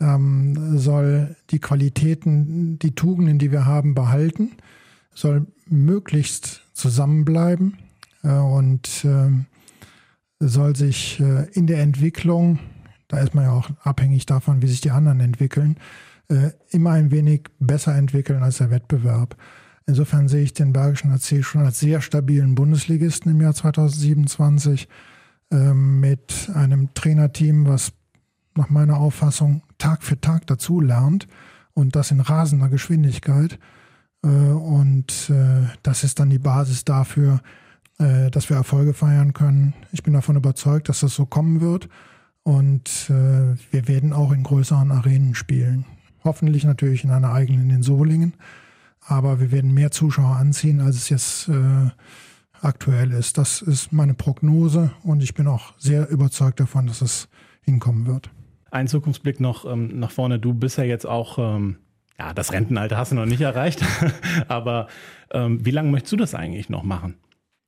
Ähm, soll die Qualitäten, die Tugenden, die wir haben, behalten. Soll möglichst zusammenbleiben äh, und ähm, soll sich äh, in der Entwicklung, da ist man ja auch abhängig davon, wie sich die anderen entwickeln, äh, immer ein wenig besser entwickeln als der Wettbewerb. Insofern sehe ich den Bergischen AC schon als sehr stabilen Bundesligisten im Jahr 2027 ähm, mit einem Trainerteam, was nach meiner Auffassung Tag für Tag dazu lernt und das in rasender Geschwindigkeit. Äh, und äh, das ist dann die Basis dafür, äh, dass wir Erfolge feiern können. Ich bin davon überzeugt, dass das so kommen wird. Und wir werden auch in größeren Arenen spielen. Hoffentlich natürlich in einer eigenen in Solingen. Aber wir werden mehr Zuschauer anziehen, als es jetzt aktuell ist. Das ist meine Prognose und ich bin auch sehr überzeugt davon, dass es hinkommen wird. Ein Zukunftsblick noch ähm, nach vorne. Du bist ja jetzt auch ähm, ja, das Rentenalter hast du noch nicht erreicht, <laughs> aber ähm, wie lange möchtest du das eigentlich noch machen?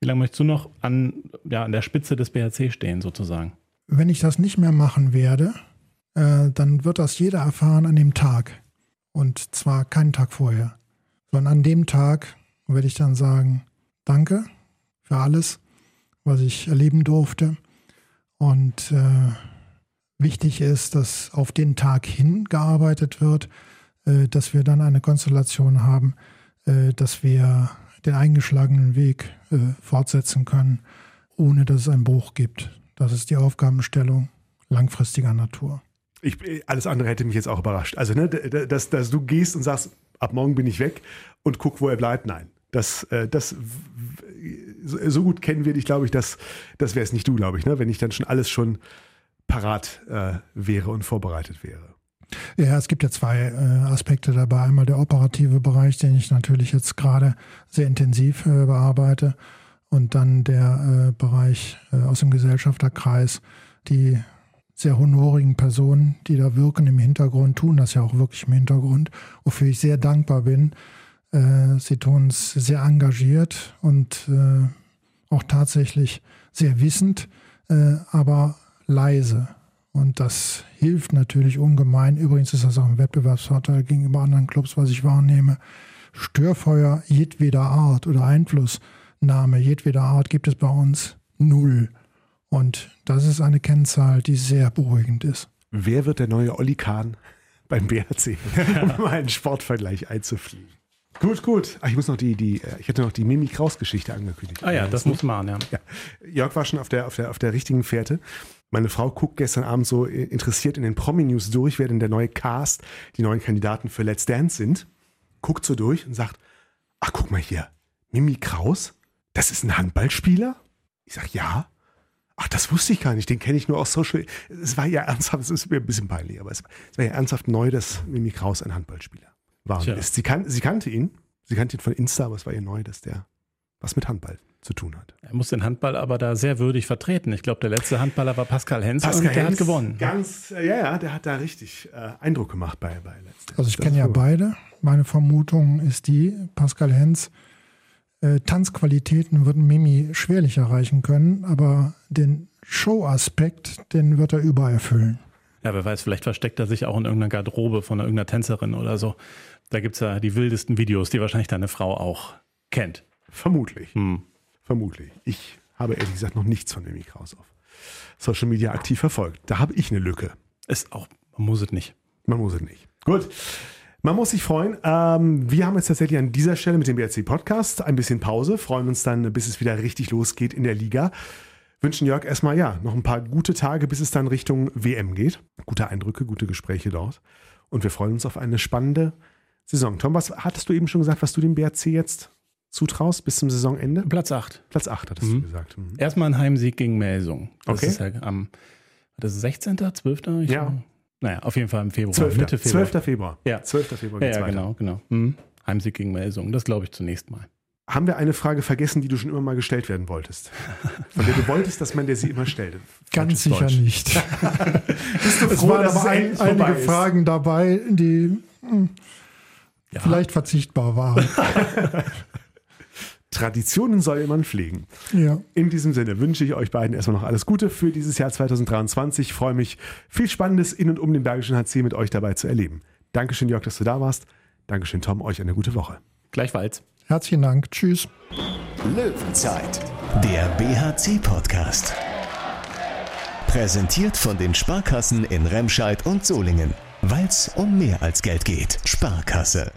Wie lange möchtest du noch an, ja, an der Spitze des BHC stehen, sozusagen? Wenn ich das nicht mehr machen werde, äh, dann wird das jeder erfahren an dem Tag. Und zwar keinen Tag vorher, sondern an dem Tag werde ich dann sagen, danke für alles, was ich erleben durfte. Und äh, wichtig ist, dass auf den Tag hingearbeitet wird, äh, dass wir dann eine Konstellation haben, äh, dass wir den eingeschlagenen Weg äh, fortsetzen können, ohne dass es einen Bruch gibt. Das ist die Aufgabenstellung langfristiger Natur. Ich, alles andere hätte mich jetzt auch überrascht. Also, ne, dass, dass du gehst und sagst, ab morgen bin ich weg und guck, wo er bleibt. Nein. Das, das, so gut kennen wir dich, glaube ich, das, das wäre es nicht du, glaube ich, ne? wenn ich dann schon alles schon parat äh, wäre und vorbereitet wäre. Ja, es gibt ja zwei äh, Aspekte dabei. Einmal der operative Bereich, den ich natürlich jetzt gerade sehr intensiv äh, bearbeite. Und dann der äh, Bereich aus dem Gesellschafterkreis, die sehr honorigen Personen, die da wirken im Hintergrund, tun das ja auch wirklich im Hintergrund, wofür ich sehr dankbar bin. Sie tun es sehr engagiert und auch tatsächlich sehr wissend, aber leise. Und das hilft natürlich ungemein. Übrigens ist das auch ein Wettbewerbsvorteil gegenüber anderen Clubs, was ich wahrnehme. Störfeuer jedweder Art oder Einflussnahme jedweder Art gibt es bei uns null. Und das ist eine Kennzahl, die sehr beruhigend ist. Wer wird der neue Olli Kahn <laughs> beim BRC, um mal <laughs> einen Sportvergleich einzufliegen? Gut, gut. Ach, ich muss noch die, die, äh, ich hätte noch die Mimi Kraus-Geschichte angekündigt. Ah ja, das muss man, ja. ja. Jörg war schon auf der, auf der, auf der richtigen Fährte. Meine Frau guckt gestern Abend so interessiert in den Promi-News durch, wer denn der neue Cast, die neuen Kandidaten für Let's Dance sind. Guckt so durch und sagt, ach, guck mal hier, Mimi Kraus, das ist ein Handballspieler? Ich sag, ja. Ach, das wusste ich gar nicht. Den kenne ich nur aus Social. Es war ja ernsthaft, es ist mir ein bisschen peinlich, aber es, es war ja ernsthaft neu, dass Mimi Kraus ein Handballspieler war und ist. Sie, kan sie kannte ihn. Sie kannte ihn von Insta, aber es war ihr neu, dass der was mit Handball zu tun hat. Er muss den Handball aber da sehr würdig vertreten. Ich glaube, der letzte Handballer war Pascal Hens Pascal und der Hens hat gewonnen. Ganz, äh, ja, ja, der hat da richtig äh, Eindruck gemacht bei, bei letzten. Also ich kenne ja beide. Meine Vermutung ist die, Pascal Hens äh, Tanzqualitäten würden Mimi schwerlich erreichen können, aber den Show-Aspekt, den wird er überall erfüllen. Ja, wer weiß, vielleicht versteckt er sich auch in irgendeiner Garderobe von irgendeiner Tänzerin oder so. Da gibt es ja die wildesten Videos, die wahrscheinlich deine Frau auch kennt. Vermutlich. Hm. Vermutlich. Ich habe ehrlich gesagt noch nichts von Mimi Kraus auf Social Media aktiv verfolgt. Da habe ich eine Lücke. Ist auch, man muss es nicht. Man muss es nicht. Gut. Man muss sich freuen. Ähm, wir haben jetzt tatsächlich an dieser Stelle mit dem BRC Podcast ein bisschen Pause, freuen uns dann, bis es wieder richtig losgeht in der Liga. Wünschen Jörg erstmal ja noch ein paar gute Tage, bis es dann Richtung WM geht. Gute Eindrücke, gute Gespräche dort. Und wir freuen uns auf eine spannende Saison. Tom, was hattest du eben schon gesagt, was du dem BRC jetzt zutraust bis zum Saisonende? Platz 8. Platz 8, hattest mhm. du gesagt. Mhm. Erstmal ein Heimsieg gegen Melsung. Das okay. ist ja am das ist 16., 12.? Ich ja. Naja, auf jeden Fall im Februar. 12. Mitte Februar. 12. Februar. Ja. 12. Februar. Ja, ja genau, genau. Mhm. Heimsieg gegen Melsungen. Das glaube ich zunächst mal. Haben wir eine Frage vergessen, die du schon immer mal gestellt werden wolltest? Von der du wolltest, dass man dir sie immer stellt. <laughs> Ganz sicher Deutsch. nicht. <laughs> Bist du froh, es waren aber ein, einige ist? Fragen dabei, die hm, ja. vielleicht verzichtbar waren. <laughs> Traditionen soll man pflegen. Ja. In diesem Sinne wünsche ich euch beiden erstmal noch alles Gute für dieses Jahr 2023. Ich freue mich, viel Spannendes in und um den Bergischen HC mit euch dabei zu erleben. Dankeschön, Jörg, dass du da warst. Dankeschön, Tom. Euch eine gute Woche. Gleichfalls. Herzlichen Dank. Tschüss. Löwenzeit, der BHC-Podcast. Präsentiert von den Sparkassen in Remscheid und Solingen. Weil es um mehr als Geld geht. Sparkasse.